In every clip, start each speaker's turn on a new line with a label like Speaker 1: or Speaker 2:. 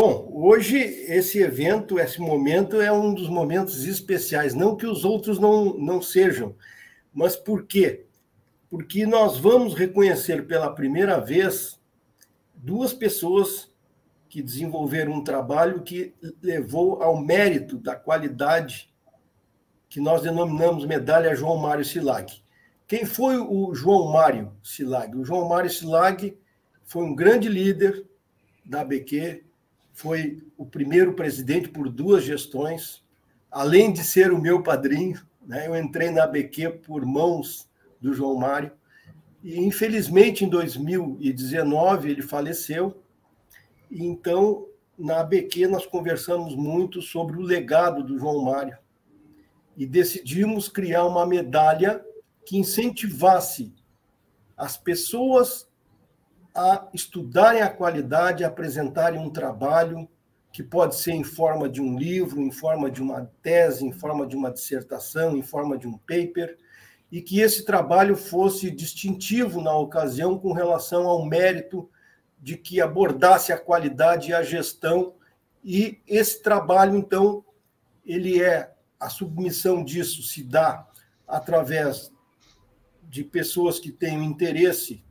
Speaker 1: Bom, hoje esse evento, esse momento é um dos momentos especiais, não que os outros não, não sejam, mas por quê? Porque nós vamos reconhecer pela primeira vez duas pessoas que desenvolveram um trabalho que levou ao mérito da qualidade que nós denominamos medalha João Mário Silag. Quem foi o João Mário Silag? O João Mário Silag foi um grande líder da ABQ, foi o primeiro presidente por duas gestões, além de ser o meu padrinho. Né? Eu entrei na ABQ por mãos do João Mário. E, infelizmente, em 2019, ele faleceu. E, então, na ABQ, nós conversamos muito sobre o legado do João Mário. E decidimos criar uma medalha que incentivasse as pessoas a estudarem a qualidade, a apresentarem um trabalho que pode ser em forma de um livro, em forma de uma tese, em forma de uma dissertação, em forma de um paper, e que esse trabalho fosse distintivo na ocasião com relação ao mérito de que abordasse a qualidade e a gestão. E esse trabalho, então, ele é a submissão disso se dá através de pessoas que têm interesse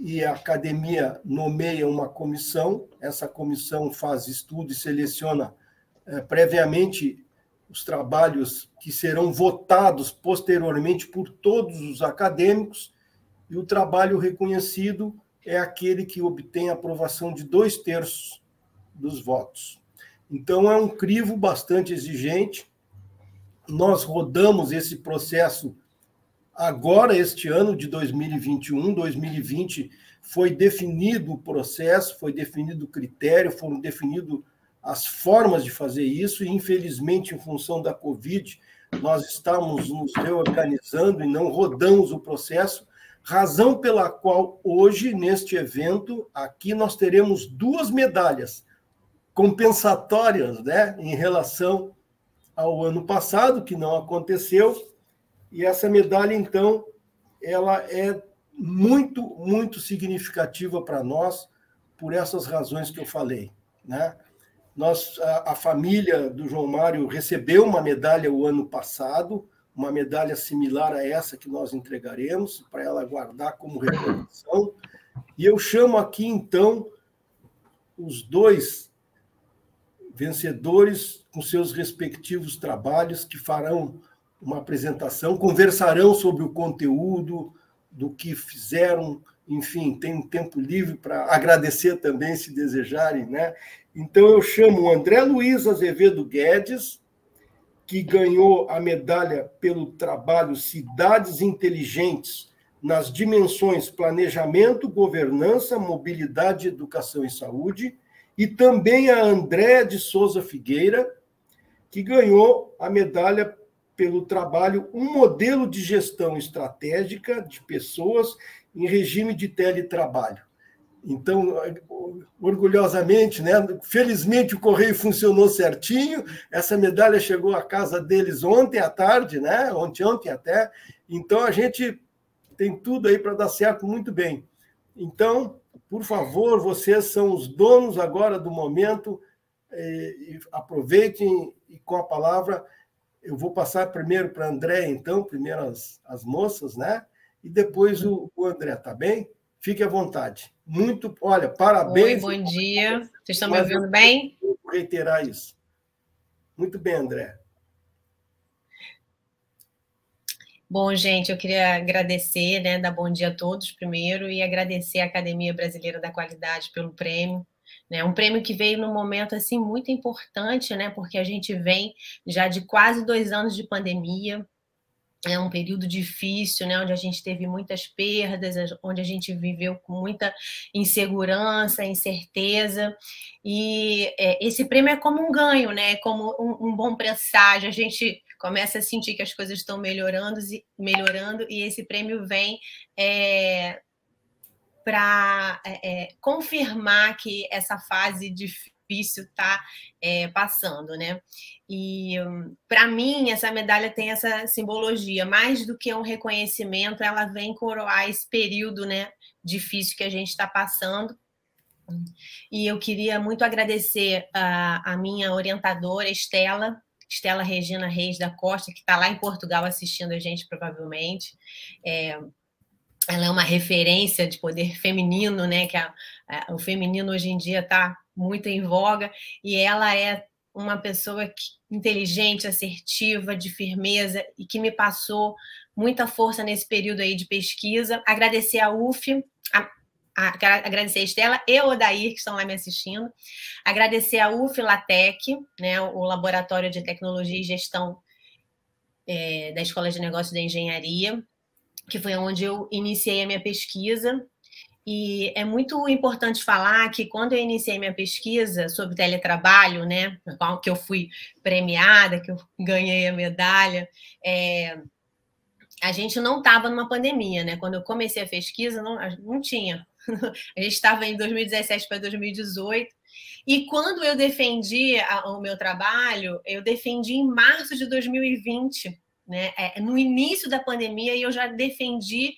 Speaker 1: e a academia nomeia uma comissão, essa comissão faz estudo e seleciona é, previamente os trabalhos que serão votados posteriormente por todos os acadêmicos, e o trabalho reconhecido é aquele que obtém aprovação de dois terços dos votos. Então, é um crivo bastante exigente. Nós rodamos esse processo Agora, este ano de 2021, 2020, foi definido o processo, foi definido o critério, foram definidas as formas de fazer isso, e infelizmente, em função da Covid, nós estamos nos reorganizando e não rodamos o processo, razão pela qual hoje, neste evento, aqui nós teremos duas medalhas compensatórias né, em relação ao ano passado, que não aconteceu, e essa medalha, então, ela é muito, muito significativa para nós por essas razões que eu falei. Né? Nós, a, a, família do João Mário recebeu uma medalha o ano passado, uma medalha similar a essa que nós entregaremos, para ela guardar como recordação. E eu chamo aqui, então, os dois vencedores com seus respectivos trabalhos que farão uma apresentação, conversarão sobre o conteúdo, do que fizeram, enfim, tem um tempo livre para agradecer também, se desejarem, né? Então eu chamo o André Luiz Azevedo Guedes, que ganhou a medalha pelo trabalho Cidades Inteligentes nas dimensões planejamento, governança, mobilidade, educação e saúde, e também a André de Souza Figueira, que ganhou a medalha pelo trabalho um modelo de gestão estratégica de pessoas em regime de teletrabalho. Então, orgulhosamente, né? Felizmente o correio funcionou certinho. Essa medalha chegou à casa deles ontem à tarde, né? Ontem, ontem até. Então a gente tem tudo aí para dar certo muito bem. Então, por favor, vocês são os donos agora do momento. Eh, e aproveitem e com a palavra eu vou passar primeiro para André, então, primeiro as, as moças, né? E depois o, o André, tá bem? Fique à vontade. Muito, olha, parabéns.
Speaker 2: Oi, bom dia. Vocês estão me ouvindo bem?
Speaker 1: Vou reiterar isso. Muito bem, André.
Speaker 2: Bom, gente, eu queria agradecer, né, dar bom dia a todos primeiro e agradecer à Academia Brasileira da Qualidade pelo prêmio. Né? Um prêmio que veio num momento assim muito importante, né? Porque a gente vem já de quase dois anos de pandemia, é um período difícil, né, onde a gente teve muitas perdas, onde a gente viveu com muita insegurança, incerteza, e é, esse prêmio é como um ganho, né, como um, um, bom presságio, a gente começa a sentir que as coisas estão melhorando, melhorando e esse prêmio vem é, para é, é, confirmar que essa fase difícil está é, passando, né? E para mim essa medalha tem essa simbologia, mais do que um reconhecimento, ela vem coroar esse período, né, difícil que a gente está passando E eu queria muito agradecer a, a minha orientadora, Estela, Estela Regina Reis da Costa, que está lá em Portugal assistindo a gente, provavelmente. É, ela é uma referência de poder feminino, né? Que a, a, o feminino hoje em dia está muito em voga, e ela é uma pessoa que, inteligente, assertiva, de firmeza e que me passou muita força nesse período aí de pesquisa. Agradecer a UF, a, a, agradecer a Estela e o Odair, que estão lá me assistindo. Agradecer a UF Latec, né, o Laboratório de Tecnologia e Gestão é, da Escola de Negócios da Engenharia, que foi onde eu iniciei a minha pesquisa. E é muito importante falar que quando eu iniciei minha pesquisa sobre teletrabalho, né, que eu fui premiada, que eu ganhei a medalha, é, a gente não estava numa pandemia, né? Quando eu comecei a pesquisa, não, não tinha. A gente estava em 2017 para 2018. E quando eu defendi a, o meu trabalho, eu defendi em março de 2020, né? É, no início da pandemia, eu já defendi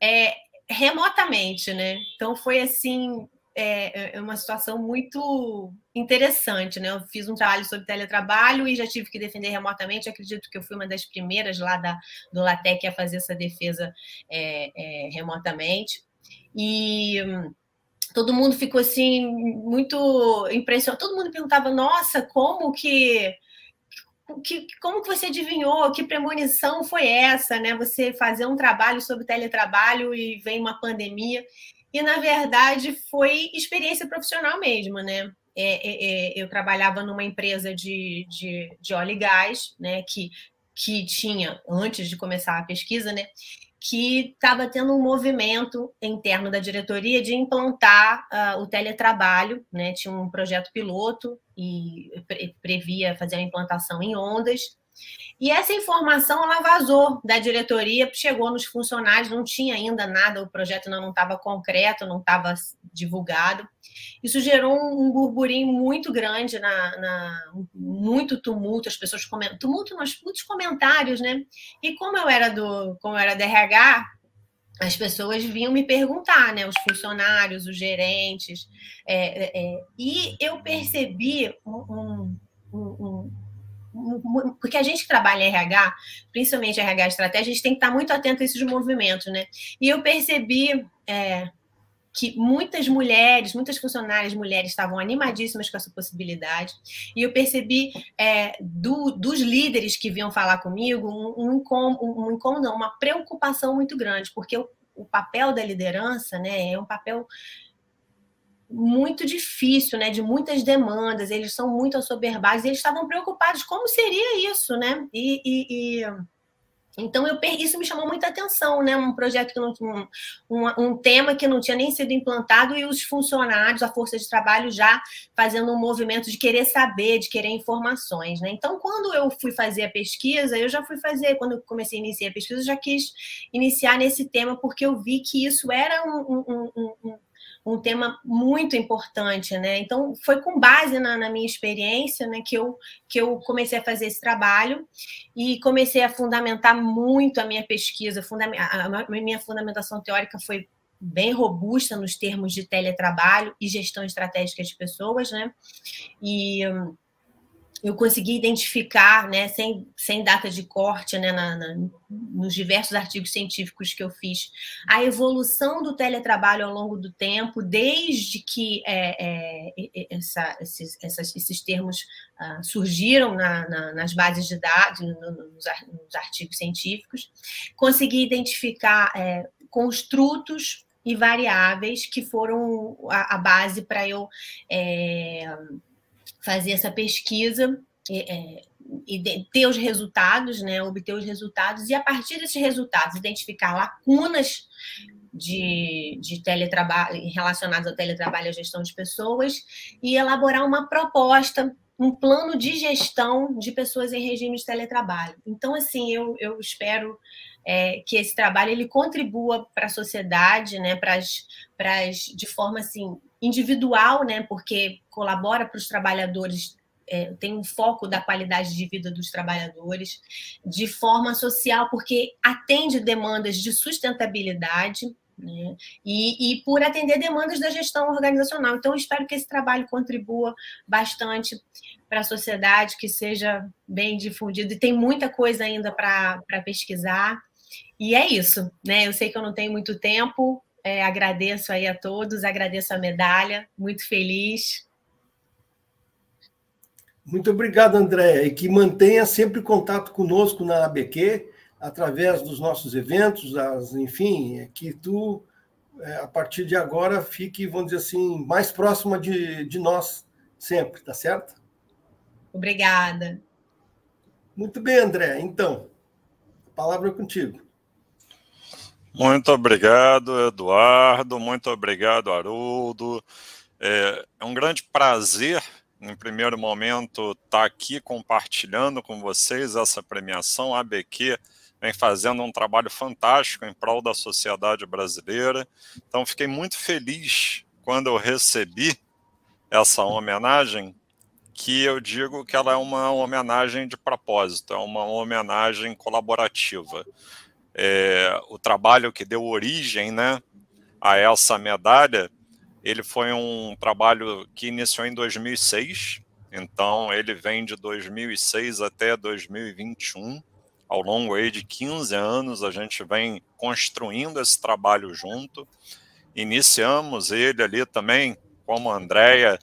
Speaker 2: é, remotamente, né? Então foi assim é, é, uma situação muito interessante, né? Eu fiz um trabalho sobre teletrabalho e já tive que defender remotamente. Acredito que eu fui uma das primeiras lá da, do LaTeC a fazer essa defesa é, é, remotamente. E todo mundo ficou assim muito impressionado. Todo mundo perguntava: Nossa, como que que, como que você adivinhou? Que premonição foi essa, né? Você fazer um trabalho sobre teletrabalho e vem uma pandemia. E, na verdade, foi experiência profissional mesmo, né? É, é, é, eu trabalhava numa empresa de, de, de óleo e gás, né? Que, que tinha, antes de começar a pesquisa, né? Que estava tendo um movimento interno da diretoria de implantar uh, o teletrabalho, né? Tinha um projeto piloto e previa fazer a implantação em ondas. E essa informação ela vazou da diretoria, chegou nos funcionários, não tinha ainda nada, o projeto não estava concreto, não estava divulgado. Isso gerou um burburinho muito grande, na, na muito tumulto, as pessoas comentam, tumulto, mas muitos comentários, né? E como eu era do, como eu era da RH, as pessoas vinham me perguntar, né? Os funcionários, os gerentes, é, é, é e eu percebi um, um, um porque a gente que trabalha em RH, principalmente RH estratégia, a gente tem que estar muito atento a esses movimentos, né? E eu percebi é, que muitas mulheres, muitas funcionárias mulheres estavam animadíssimas com essa possibilidade, e eu percebi é, do, dos líderes que vinham falar comigo um, um, incômodo, um incômodo, uma preocupação muito grande, porque o, o papel da liderança né, é um papel muito difícil, né, de muitas demandas, eles são muito assoberbados, eles estavam preocupados como seria isso, né? E, e, e... então eu isso me chamou muita atenção, né? Um projeto que não um, um, um, tema que não tinha nem sido implantado e os funcionários, a força de trabalho já fazendo um movimento de querer saber, de querer informações, né? Então quando eu fui fazer a pesquisa, eu já fui fazer quando eu comecei a iniciar a pesquisa, eu já quis iniciar nesse tema porque eu vi que isso era um, um um tema muito importante, né? Então, foi com base na, na, minha experiência né, que, eu, que eu comecei a fazer esse trabalho e comecei a fundamentar muito a minha pesquisa. A minha fundamentação teórica foi bem robusta nos termos de teletrabalho e gestão estratégica de pessoas, né? E eu consegui identificar, né, sem, sem data de corte, né, na, na, nos diversos artigos científicos que eu fiz, a evolução do teletrabalho ao longo do tempo, desde que é, é, essa, esses, essas, esses termos uh, surgiram na, nas bases de dados, no, nos, nos, artigos científicos, consegui identificar é, construtos e variáveis que foram a, a base para eu é, fazer essa pesquisa é, e ter os resultados, né, obter os resultados, e a partir desses resultados identificar lacunas de, de teletrabalho relacionadas ao teletrabalho e à gestão de pessoas e elaborar uma proposta, um plano de gestão de pessoas em regime de teletrabalho. Então, assim, eu, eu espero é, que esse trabalho ele contribua para a sociedade, né, pras, pras, de forma assim individual, né, porque colabora para os trabalhadores é, tem um foco da qualidade de vida dos trabalhadores, de forma social, porque atende demandas de sustentabilidade, Né? E, e, por atender demandas da gestão organizacional. Então, espero que esse trabalho contribua bastante para a sociedade, que seja bem difundido. E tem muita coisa ainda para pesquisar. E é isso, né? Eu sei que eu não tenho muito tempo. É, agradeço aí a todos, agradeço a medalha, muito feliz.
Speaker 1: Muito obrigado, André, e que mantenha sempre contato conosco na ABQ, através dos nossos eventos, as, enfim, que tu, é, a partir de agora, fique, vamos dizer assim, mais próxima de, de nós sempre, tá certo?
Speaker 2: Obrigada.
Speaker 1: Muito bem, André. Então, a palavra é contigo.
Speaker 3: Muito obrigado, Eduardo. Muito obrigado, Haroldo. É, é um grande prazer, em primeiro momento, estar aqui compartilhando com vocês essa premiação. A ABQ vem fazendo um trabalho fantástico em prol da sociedade brasileira. Então, fiquei muito feliz quando eu recebi essa homenagem, que eu digo que ela é uma homenagem de propósito, é uma homenagem colaborativa. É, o trabalho que deu origem né, a essa medalha, ele foi um trabalho que iniciou em 2006, então ele vem de 2006 até 2021. Ao longo aí de 15 anos, a gente vem construindo esse trabalho junto. Iniciamos ele ali também como a Andrea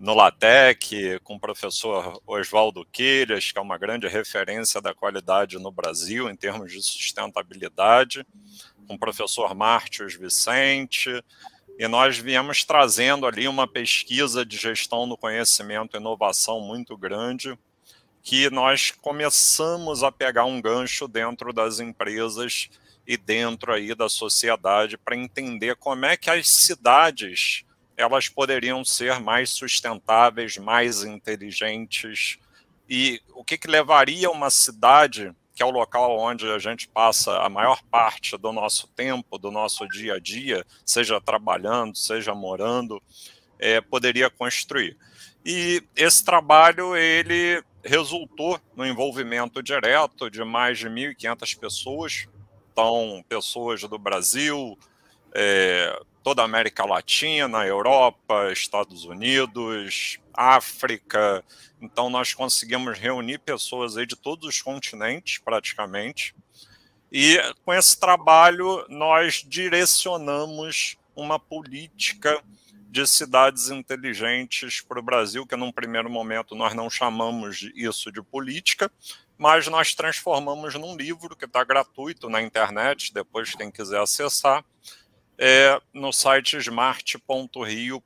Speaker 3: no LATEC, com o professor Oswaldo Queiras, que é uma grande referência da qualidade no Brasil em termos de sustentabilidade, com o professor Mártios Vicente, e nós viemos trazendo ali uma pesquisa de gestão do conhecimento e inovação muito grande, que nós começamos a pegar um gancho dentro das empresas e dentro aí da sociedade para entender como é que as cidades elas poderiam ser mais sustentáveis, mais inteligentes. E o que, que levaria uma cidade, que é o local onde a gente passa a maior parte do nosso tempo, do nosso dia a dia, seja trabalhando, seja morando, é, poderia construir. E esse trabalho ele resultou no envolvimento direto de mais de 1.500 pessoas, então pessoas do Brasil, é, toda a América Latina, Europa, Estados Unidos, África. Então nós conseguimos reunir pessoas aí de todos os continentes, praticamente. E com esse trabalho nós direcionamos uma política de cidades inteligentes para o Brasil, que num primeiro momento nós não chamamos isso de política, mas nós transformamos num livro que está gratuito na internet, depois quem quiser acessar, é, no site smart.rio.br.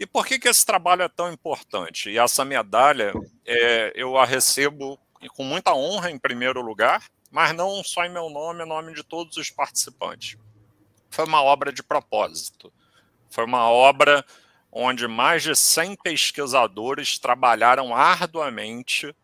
Speaker 3: E por que, que esse trabalho é tão importante? E essa medalha é, eu a recebo com muita honra, em primeiro lugar, mas não só em meu nome, em nome de todos os participantes. Foi uma obra de propósito. Foi uma obra onde mais de 100 pesquisadores trabalharam arduamente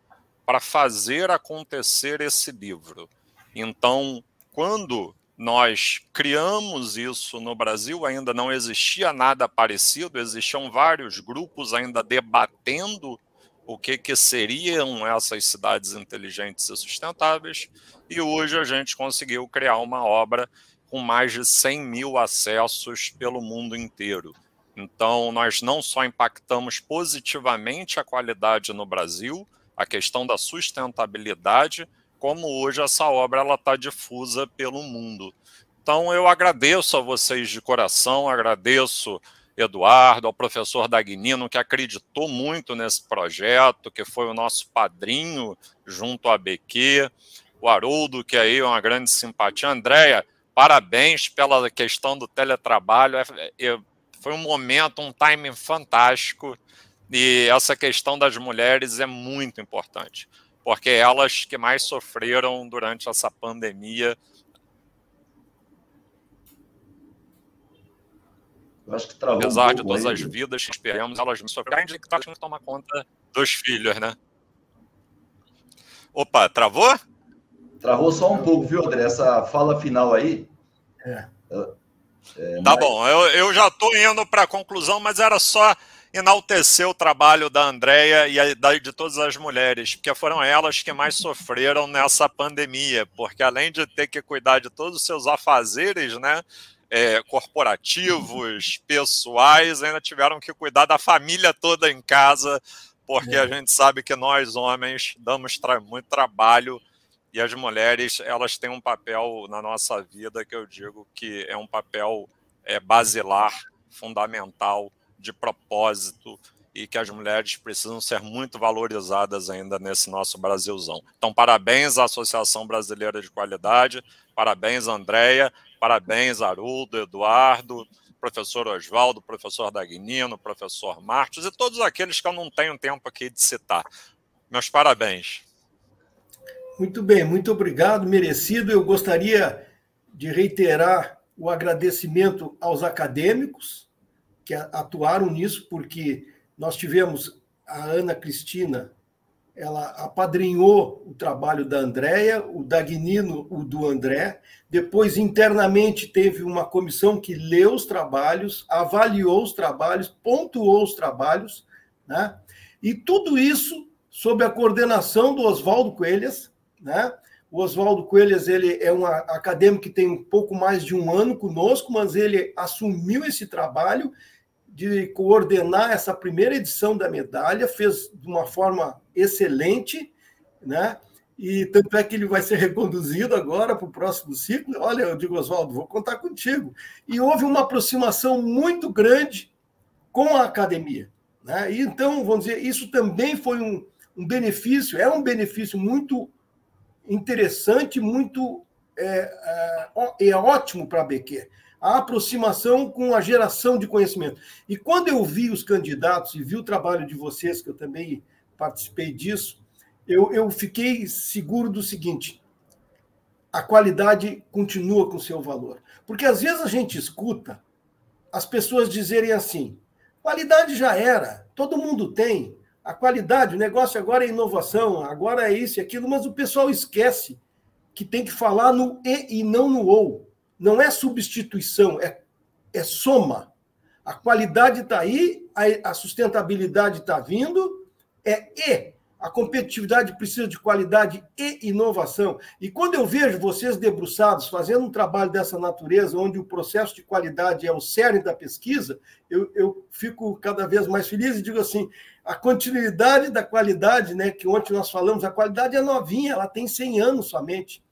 Speaker 3: para fazer acontecer esse livro. Então, quando nós criamos isso no Brasil, ainda não existia nada parecido, existiam vários grupos ainda debatendo o que, que seriam essas cidades inteligentes e sustentáveis, e hoje a gente conseguiu criar uma obra com mais de 100 mil acessos pelo mundo inteiro. Então, nós não só impactamos positivamente a qualidade no Brasil, a questão da sustentabilidade, como hoje essa obra está difusa pelo mundo. Então eu agradeço a vocês de coração, agradeço Eduardo, ao professor Dagnino, que acreditou muito nesse projeto, que foi o nosso padrinho junto à BQ, o Haroldo, que aí é uma grande simpatia. Andréia, parabéns pela questão do teletrabalho. É, é, foi um momento, um timing fantástico. E essa questão das mulheres é muito importante porque elas que mais sofreram durante essa pandemia. Eu acho que travou Apesar um de todas aí. as vidas que esperamos, elas sofreram, que tá que tomar conta dos filhos, né? Opa, travou?
Speaker 4: Travou só um pouco, viu, André? Essa fala final aí.
Speaker 3: É. É, tá mas... bom, eu, eu já estou indo para a conclusão, mas era só enaltecer o trabalho da Andrea e de todas as mulheres, porque foram elas que mais sofreram nessa pandemia, porque além de ter que cuidar de todos os seus afazeres, né, é, corporativos, pessoais, ainda tiveram que cuidar da família toda em casa, porque é. a gente sabe que nós homens damos tra muito trabalho e as mulheres elas têm um papel na nossa vida que eu digo que é um papel é, basilar, fundamental de propósito e que as mulheres precisam ser muito valorizadas ainda nesse nosso Brasilzão. Então, parabéns à Associação Brasileira de Qualidade, parabéns, Andréia, parabéns, Haroldo, Eduardo, professor Oswaldo, professor Dagnino, professor Martins e todos aqueles que eu não tenho tempo aqui de citar. Meus parabéns.
Speaker 1: Muito bem, muito obrigado, merecido. Eu gostaria de reiterar o agradecimento aos acadêmicos, que atuaram nisso, porque nós tivemos a Ana Cristina, ela apadrinhou o trabalho da Andréia, o Dagnino, o do André. Depois, internamente, teve uma comissão que leu os trabalhos, avaliou os trabalhos, pontuou os trabalhos, né? e tudo isso sob a coordenação do Oswaldo Coelhas. Né? O Oswaldo Coelhas ele é um acadêmico que tem um pouco mais de um ano conosco, mas ele assumiu esse trabalho de coordenar essa primeira edição da medalha, fez de uma forma excelente, né? E tanto é que ele vai ser reconduzido agora para o próximo ciclo. Olha, eu digo, Oswaldo, vou contar contigo. E houve uma aproximação muito grande com a academia. Né? E então, vamos dizer, isso também foi um, um benefício, é um benefício muito interessante, muito é, é, é ótimo para a BQ a aproximação com a geração de conhecimento. E quando eu vi os candidatos e vi o trabalho de vocês, que eu também participei disso, eu, eu fiquei seguro do seguinte: a qualidade continua com seu valor. Porque às vezes a gente escuta as pessoas dizerem assim: qualidade já era, todo mundo tem. A qualidade, o negócio agora é inovação, agora é isso e aquilo, mas o pessoal esquece que tem que falar no e e não no ou não é substituição, é, é soma. A qualidade está aí, a, a sustentabilidade está vindo, é e. A competitividade precisa de qualidade e inovação. E quando eu vejo vocês debruçados fazendo um trabalho dessa natureza, onde o processo de qualidade é o cerne da pesquisa, eu, eu fico cada vez mais feliz e digo assim: a continuidade da qualidade, né, que ontem nós falamos, a qualidade é novinha, ela tem 100 anos somente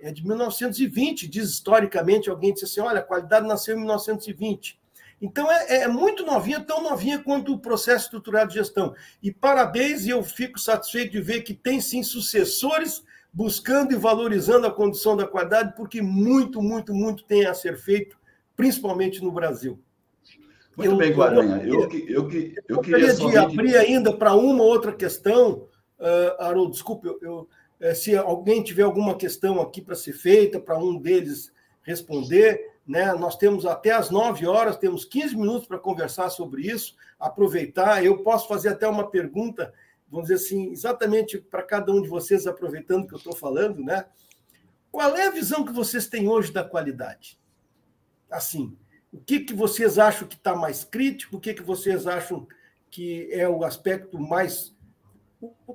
Speaker 1: é de 1920, diz historicamente, alguém disse assim, olha, a qualidade nasceu em 1920. Então, é, é, muito novinha, tão novinha quanto o processo estruturado de gestão. E parabéns, e eu fico satisfeito de ver que tem, sim, sucessores buscando e valorizando a condição da qualidade, porque muito, muito, muito tem a ser feito, principalmente no Brasil.
Speaker 4: Muito eu, bem, Guaranha. Eu, eu, eu, eu, eu queria
Speaker 1: de abrir ainda para uma outra questão, uh, Haroldo, desculpe, eu é, se alguém tiver alguma questão aqui para ser feita, para um deles responder, né? Nós temos até as 9 horas, temos 15 minutos para conversar sobre isso, aproveitar. Eu posso fazer até uma pergunta, vamos dizer assim, exatamente para cada um de vocês, aproveitando que eu estou falando, né? Qual é a visão que vocês têm hoje da qualidade? Assim, o que, que vocês acham que está mais crítico? O que, que vocês acham que é o aspecto mais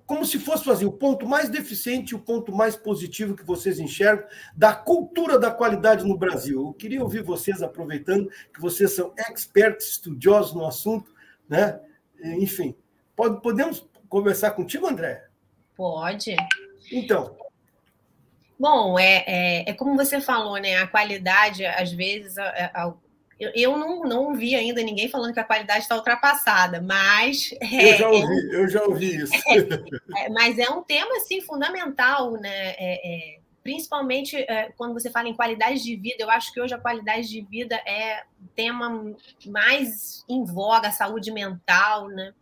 Speaker 1: como se fosse fazer o ponto mais deficiente e o ponto mais positivo que vocês enxergam da cultura da qualidade no Brasil. Eu queria ouvir vocês, aproveitando que vocês são expertos, estudiosos no assunto, né? Enfim, pode, podemos conversar contigo, André?
Speaker 2: Pode.
Speaker 1: Então.
Speaker 2: Bom, é, é, é como você falou, né? A qualidade, às vezes, a, a, eu, eu não, não vi ainda ninguém falando que a qualidade está ultrapassada, mas.
Speaker 1: É, eu já ouvi, é eu já ouvi isso.
Speaker 2: É, mas é um tema assim, fundamental, né? É, é, principalmente é, quando você fala em qualidade de vida, eu acho que hoje a qualidade de vida é o tema mais em voga, a saúde mental, né?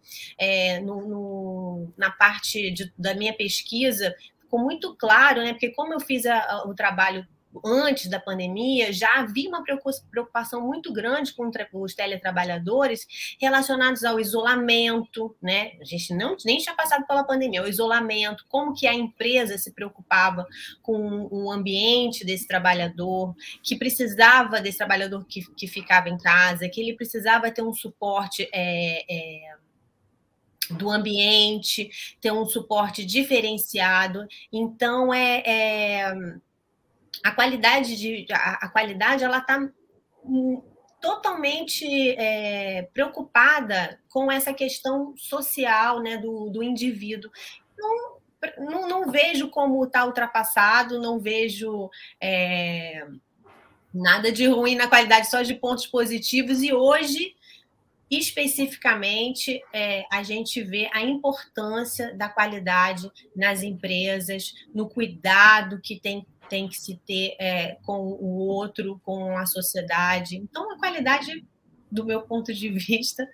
Speaker 2: No, no, na parte de, da minha pesquisa, ficou muito claro, né? Porque como eu fiz a, a, o trabalho antes da pandemia, já havia uma preocupação muito grande com os teletrabalhadores relacionados ao isolamento, né? A gente não nem tinha passado pela pandemia, o isolamento, como que a empresa se preocupava com o ambiente desse trabalhador, que precisava desse trabalhador que, que ficava em casa, que ele precisava ter um suporte. É, é, do ambiente, ter um suporte diferenciado. Então, é, é a qualidade de a, a qualidade ela está totalmente é, preocupada com essa questão social né, do, do indivíduo. Não, não, não vejo como está ultrapassado, não vejo é, nada de ruim na qualidade, só de pontos positivos, e hoje especificamente é, a gente vê a importância da qualidade nas empresas, no cuidado que tem, tem que se ter é, com o outro, com a sociedade. Então, a qualidade, do meu ponto de vista,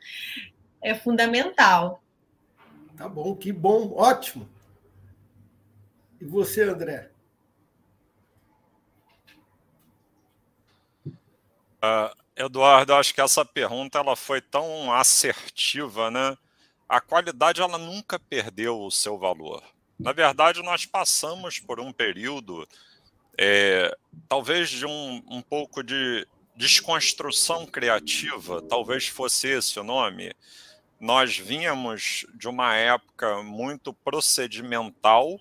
Speaker 2: é fundamental.
Speaker 1: Tá bom, que bom, ótimo. E você, André?
Speaker 3: Uh, Eduardo, acho que essa pergunta ela foi tão assertiva, né? A qualidade ela nunca perdeu o seu valor. Na verdade, nós passamos por um período, é, talvez de um, um pouco de desconstrução criativa, talvez fosse esse o nome. Nós vínhamos de uma época muito procedimental,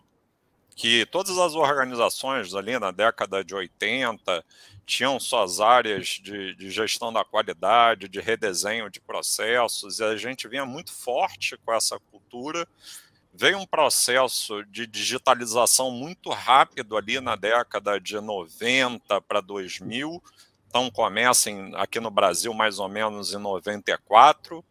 Speaker 3: que todas as organizações ali na década de 80 tinham suas áreas de, de, gestão da qualidade, de redesenho de processos, e a gente vinha muito forte com essa cultura. Veio um processo de digitalização muito rápido ali na década de 90 para 2000, então começa em, aqui no Brasil mais ou menos em 94,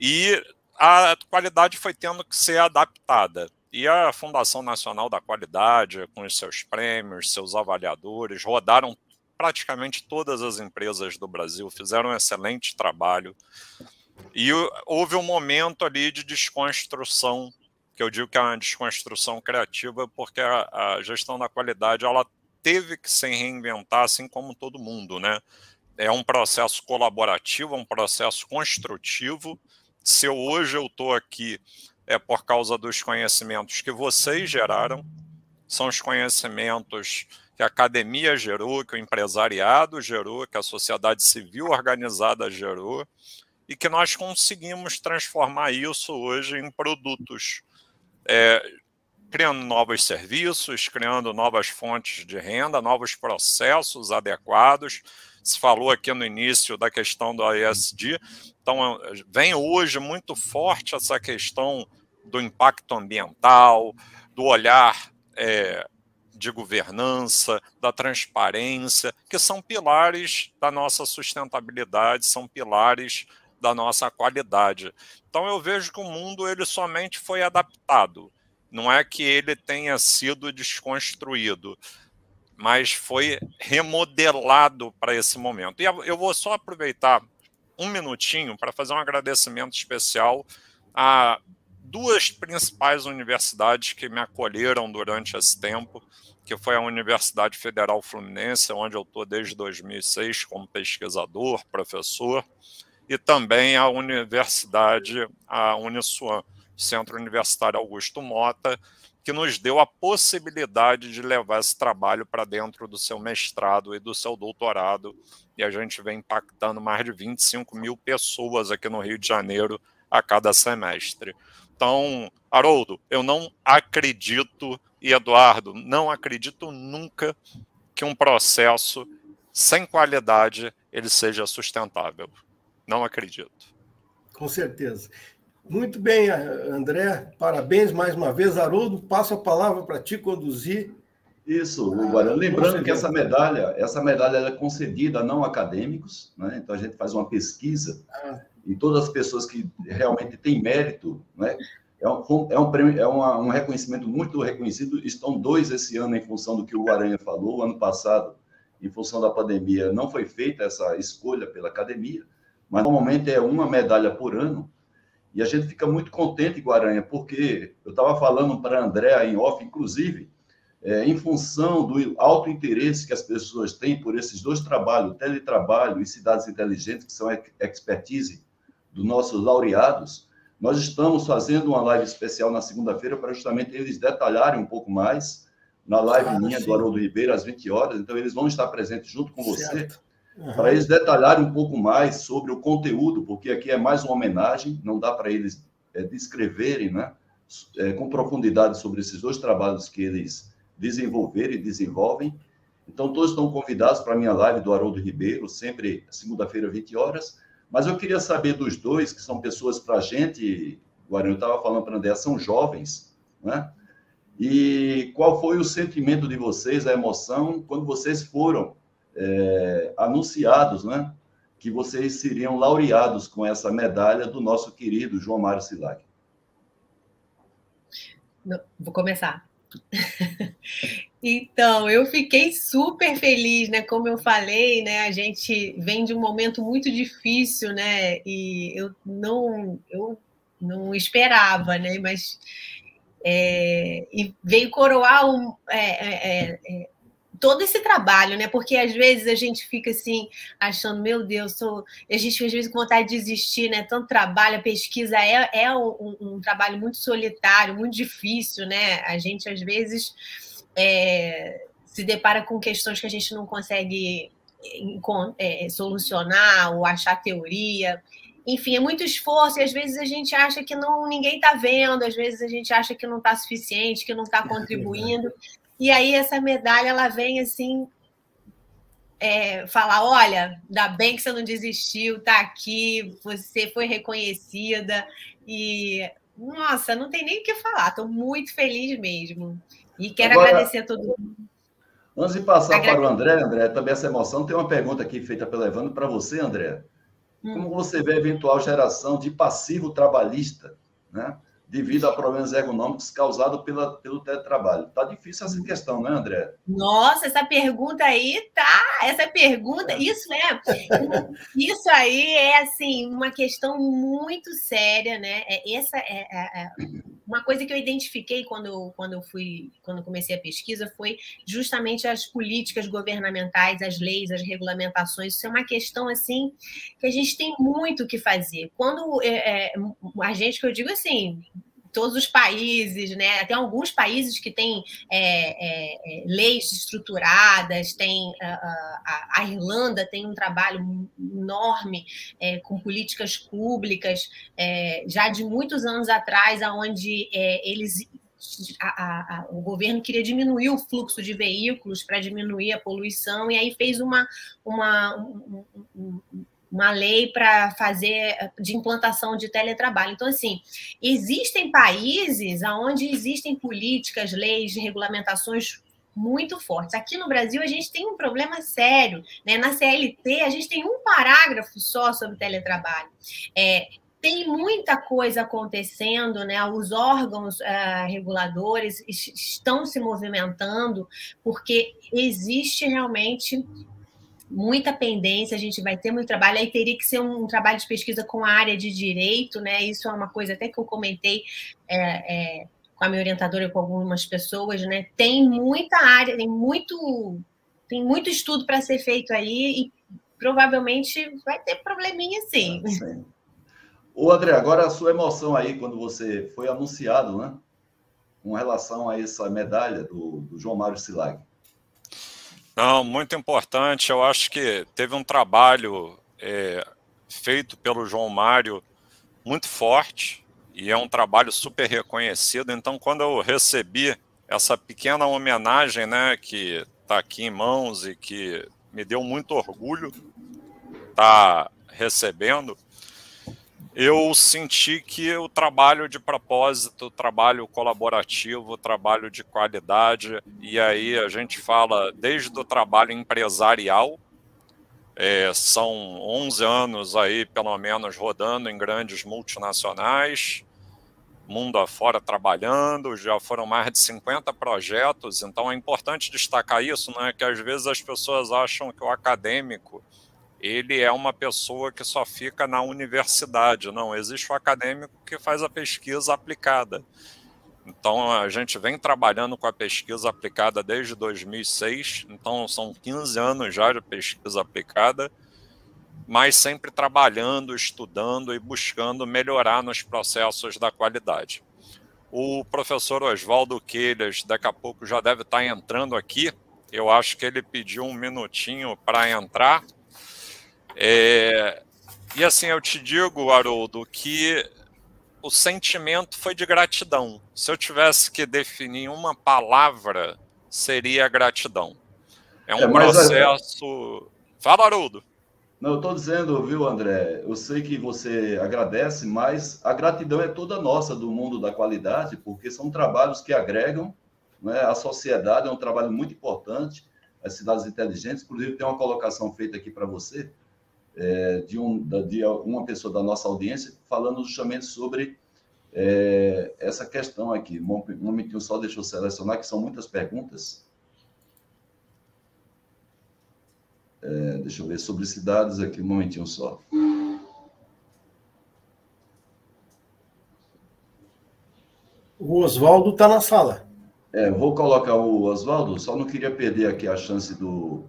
Speaker 3: e a qualidade foi tendo que ser adaptada. E a Fundação Nacional da Qualidade, com os seus prêmios, seus avaliadores, rodaram praticamente todas as empresas do Brasil fizeram um excelente trabalho. E houve um momento ali de desconstrução, que eu digo que é uma desconstrução criativa, porque a, a gestão da qualidade ela teve que se reinventar, assim como todo mundo, né? É um processo colaborativo, um processo construtivo. Se hoje eu estou aqui é por causa dos conhecimentos que vocês geraram, são os conhecimentos que a academia gerou, que o empresariado gerou, que a sociedade civil organizada gerou, e que nós conseguimos transformar isso hoje em produtos, é, criando novos serviços, criando novas fontes de renda, novos processos adequados. Se falou aqui no início da questão do ISD, então vem hoje muito forte essa questão do impacto ambiental, do olhar é, de governança, da transparência, que são pilares da nossa sustentabilidade, são pilares da nossa qualidade. Então eu vejo que o mundo ele somente foi adaptado. Não é que ele tenha sido desconstruído, mas foi remodelado para esse momento. E eu vou só aproveitar um minutinho para fazer um agradecimento especial a duas principais universidades que me acolheram durante esse tempo, que foi a Universidade Federal Fluminense, onde eu estou desde 2006 como pesquisador, professor, e também a Universidade, a Uniswan, Centro Universitário Augusto Mota, que nos deu a possibilidade de levar esse trabalho para dentro do seu mestrado e do seu doutorado, e a gente vem impactando mais de 25 mil pessoas aqui no Rio de Janeiro a cada semestre. Então, Haroldo, eu não acredito, e Eduardo, não acredito nunca que um processo sem qualidade ele seja sustentável. Não acredito.
Speaker 1: Com certeza. Muito bem, André. Parabéns mais uma vez. Haroldo, passo a palavra para ti conduzir.
Speaker 4: Isso, agora lembrando que essa medalha, essa medalha é concedida a não acadêmicos, né? então a gente faz uma pesquisa ah e todas as pessoas que realmente têm mérito, né? É um, é um, prêmio, é uma, um reconhecimento muito reconhecido. Estão dois esse ano em função do que o Aranha falou. Ano passado, em função da pandemia, não foi feita essa escolha pela academia, mas normalmente é uma medalha por ano. E a gente fica muito contente, Guaranha, porque eu estava falando para a André em off, inclusive, é, em função do alto interesse que as pessoas têm por esses dois trabalhos, teletrabalho e cidades inteligentes, que são expertise dos nossos laureados, nós estamos fazendo uma live especial na segunda-feira para justamente eles detalharem um pouco mais na live ah, minha sim. do Haroldo Ribeiro às 20 horas. Então, eles vão estar presentes junto com você uhum. para eles detalharem um pouco mais sobre o conteúdo, porque aqui é mais uma homenagem, não dá para eles é, descreverem né, é, com profundidade sobre esses dois trabalhos que eles desenvolveram e desenvolvem. Então, todos estão convidados para a minha live do Haroldo Ribeiro, sempre segunda-feira, 20 horas. Mas eu queria saber dos dois, que são pessoas para a gente, Guarani, eu estava falando para André, são jovens, né? E qual foi o sentimento de vocês, a emoção, quando vocês foram é, anunciados, né? Que vocês seriam laureados com essa medalha do nosso querido João Mário Silag?
Speaker 2: Vou começar. Então, eu fiquei super feliz, né? Como eu falei, né? A gente vem de um momento muito difícil, né? E eu não, eu não esperava, né? Mas é, e veio coroar um, é, é, é, todo esse trabalho, né? Porque às vezes a gente fica assim, achando, meu Deus, sou... a gente às vezes com vontade de desistir, né? Tanto trabalho, a pesquisa é, é um, um trabalho muito solitário, muito difícil, né? A gente às vezes é, se depara com questões que a gente não consegue é, solucionar ou achar teoria. Enfim, é muito esforço e às vezes a gente acha que não ninguém está vendo, às vezes a gente acha que não está suficiente, que não está é contribuindo. E aí essa medalha ela vem assim é, falar, olha, ainda bem que você não desistiu, está aqui, você foi reconhecida e nossa, não tem nem o que falar, estou muito feliz mesmo. E quero Agora, agradecer a todo mundo.
Speaker 4: Antes de passar para o André, André, também essa emoção, tem uma pergunta aqui feita pelo Evandro para você, André. Hum. Como você vê a eventual geração de passivo trabalhista, né? Devido a problemas ergonômicos causados pela, pelo teletrabalho? Tá difícil essa questão, né, André?
Speaker 2: Nossa, essa pergunta aí tá. Essa pergunta, é. isso é. isso aí é assim uma questão muito séria, né? É, essa é, é, é uma coisa que eu identifiquei quando eu, quando eu fui, quando eu comecei a pesquisa foi justamente as políticas governamentais, as leis, as regulamentações. Isso é uma questão assim que a gente tem muito o que fazer. Quando é, é, a gente, que eu digo assim, todos os países, né? Tem alguns países que têm é, é, é leis estruturadas, tem a, a, Irlanda tem um trabalho enorme é, com políticas públicas é, já de muitos anos atrás, aonde é, eles a, a, o governo queria diminuir o fluxo de veículos para diminuir a poluição, e aí fez uma, uma, um, um, uma lei para fazer de implantação de teletrabalho. Então, assim, existem países onde existem políticas, leis, regulamentações muito fortes. Aqui no Brasil, a gente tem um problema sério. Né? Na CLT, a gente tem um parágrafo só sobre teletrabalho. É, tem muita coisa acontecendo, né? Os órgãos uh, reguladores estão se movimentando porque existe realmente muita pendência, a gente vai ter muito trabalho, aí teria que ser um, um, trabalho de pesquisa com a área de direito, né? Isso é uma coisa até que eu comentei é, é, com a minha orientadora e com algumas pessoas, né? Tem muita área, tem muito, tem muito estudo para ser feito aí e provavelmente vai ter probleminha sim. É,
Speaker 4: Ô, André, agora a sua emoção aí quando você foi anunciado, né? Com relação a essa medalha do, do João Mário Silag.
Speaker 3: Não, muito importante. Eu acho que teve um trabalho é, feito pelo João Mário muito forte e é um trabalho super reconhecido. Então, quando eu recebi essa pequena homenagem, né, que está aqui em mãos e que me deu muito orgulho estar tá recebendo, eu senti que o trabalho de propósito, o trabalho colaborativo, o trabalho de qualidade, e aí a gente fala desde o trabalho empresarial, é, são 11 anos aí, pelo menos, rodando em grandes multinacionais, mundo afora trabalhando, já foram mais de 50 projetos, então é importante destacar isso, né, que às vezes as pessoas acham que o acadêmico ele é uma pessoa que só fica na universidade. Não, existe o acadêmico que faz a pesquisa aplicada. Então, a gente vem trabalhando com a pesquisa aplicada desde 2006, então são 15 anos já de pesquisa aplicada, mas sempre trabalhando, estudando e buscando melhorar nos processos da qualidade. O professor Oswaldo Queiras, daqui a pouco, já deve estar entrando aqui. Eu acho que ele pediu um minutinho para entrar. É... E assim, eu te digo, Haroldo, que o sentimento foi de gratidão. Se eu tivesse que definir uma palavra, seria gratidão. É um é, processo. Fala, Haroldo.
Speaker 4: Não, eu estou dizendo, viu, André? Eu sei que você agradece, mas a gratidão é toda nossa do mundo da qualidade, porque são trabalhos que agregam né, a sociedade, é um trabalho muito importante, as cidades inteligentes. Inclusive, tem uma colocação feita aqui para você, é, de, um, de uma pessoa da nossa audiência, falando justamente sobre é, essa questão aqui. Um momentinho só, deixa eu selecionar, que são muitas perguntas. É, deixa eu ver, sobre cidades aqui, um momentinho só.
Speaker 1: O Oswaldo está na sala.
Speaker 4: É, vou colocar o Oswaldo, só não queria perder aqui a chance do.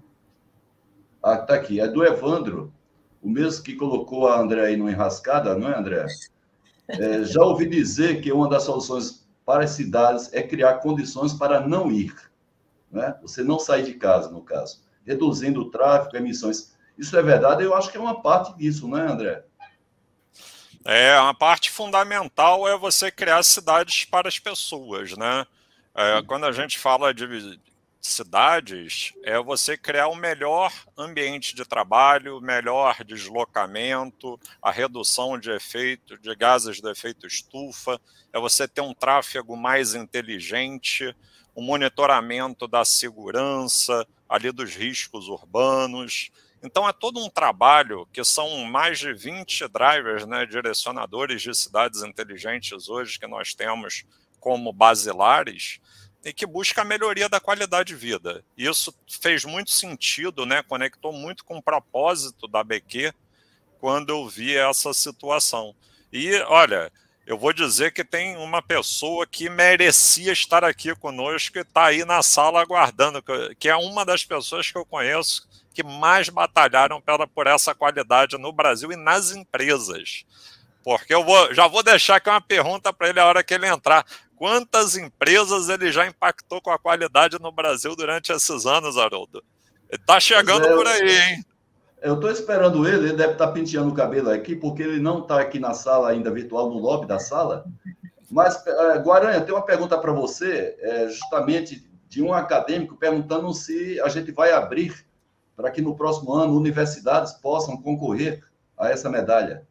Speaker 4: Ah, tá aqui. É do Evandro, o mesmo que colocou a André aí no enrascada, não é, André? É, já ouvi dizer que uma das soluções para as cidades é criar condições para não ir. Né? Você não sair de casa, no caso reduzindo o tráfego, emissões. Isso é verdade? Eu acho que é uma parte disso, não é, André?
Speaker 3: É, uma parte fundamental é você criar cidades para as pessoas, né? É, quando a gente fala de cidades, é você criar o um melhor ambiente de trabalho, melhor deslocamento, a redução de efeito de gases de efeito estufa, é você ter um tráfego mais inteligente, o um monitoramento da segurança, ali dos riscos urbanos. Então, é todo um trabalho que são mais de 20 drivers, né, direcionadores de cidades inteligentes hoje que nós temos como basilares e que busca a melhoria da qualidade de vida. Isso fez muito sentido, né, conectou muito com o propósito da BQ quando eu vi essa situação. E, olha, eu vou dizer que tem uma pessoa que merecia estar aqui conosco e está aí na sala aguardando, que é uma das pessoas que eu conheço que mais batalharam pela, por essa qualidade no Brasil e nas empresas. Porque eu vou, já vou deixar aqui uma pergunta para ele a hora que ele entrar. Quantas empresas ele já impactou com a qualidade no Brasil durante esses anos, Haroldo? Está chegando é, por aí, hein?
Speaker 4: Eu estou esperando ele, ele deve estar tá penteando o cabelo aqui, porque ele não está aqui na sala ainda virtual, no lobby da sala. Mas, uh, Guaranha, tem uma pergunta para você, é, justamente de um acadêmico, perguntando se a gente vai abrir para que no próximo ano universidades possam concorrer a essa medalha.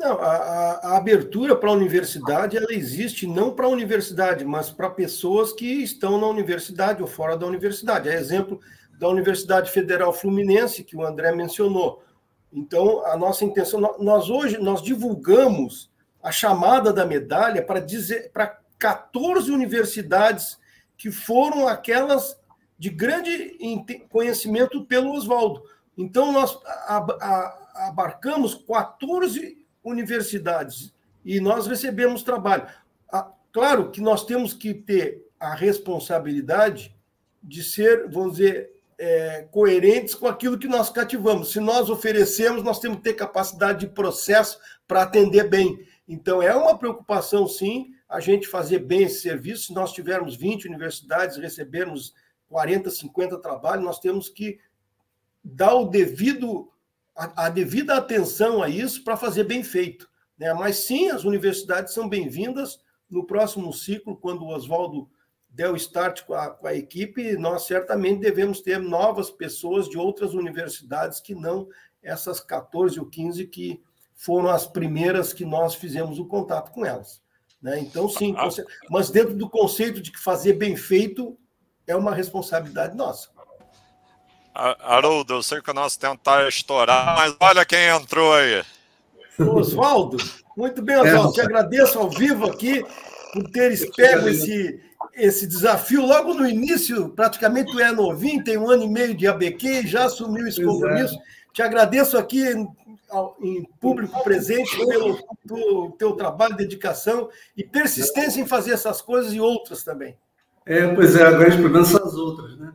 Speaker 1: Não, a, a, a abertura para a universidade ela existe não para a universidade, mas para pessoas que estão na universidade ou fora da universidade. É exemplo da Universidade Federal Fluminense, que o André mencionou. Então, a nossa intenção, nós hoje nós divulgamos a chamada da medalha para dizer para 14 universidades que foram aquelas de grande conhecimento pelo Oswaldo. Então, nós abarcamos 14 universidades e nós recebemos trabalho. Claro que nós temos que ter a responsabilidade de ser, vamos dizer, é, coerentes com aquilo que nós cativamos. Se nós oferecemos, nós temos que ter capacidade de processo para atender bem. Então, é uma preocupação, sim, a gente fazer bem esse serviço. Se nós tivermos 20 universidades, recebermos 40, 50 trabalhos, nós temos que dar o devido, a, a devida atenção a isso para fazer bem feito. Né? Mas sim, as universidades são bem-vindas no próximo ciclo, quando o Oswaldo der o start com a, com a equipe, nós certamente devemos ter novas pessoas de outras universidades que não essas 14 ou 15 que foram as primeiras que nós fizemos o contato com elas. Né? Então, sim, mas dentro do conceito de que fazer bem feito é uma responsabilidade nossa.
Speaker 3: Haroldo, eu sei que o nosso tempo está estourar, mas olha quem entrou aí.
Speaker 1: Oswaldo, muito bem, Oswaldo. É, Te agradeço ao vivo aqui por teres pego esse, esse desafio logo no início, praticamente tu é novinho, tem um ano e meio de ABQ, já assumiu esse é. compromisso. Te agradeço aqui em, público presente pelo o teu trabalho, dedicação e persistência em fazer essas coisas e outras também.
Speaker 5: É, pois é, agora são as outras, né?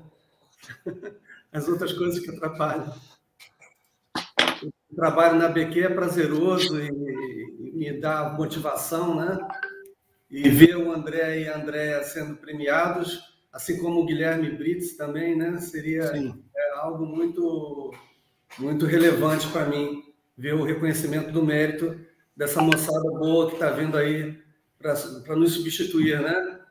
Speaker 5: As outras coisas que atrapalham. O trabalho na BQ é prazeroso e, e me dá motivação, né? E ver o André e a Andréa sendo premiados, assim como o Guilherme Brits também, né? Seria é, algo muito, muito relevante para mim, ver o reconhecimento do mérito dessa moçada boa que está vindo aí para nos substituir, né?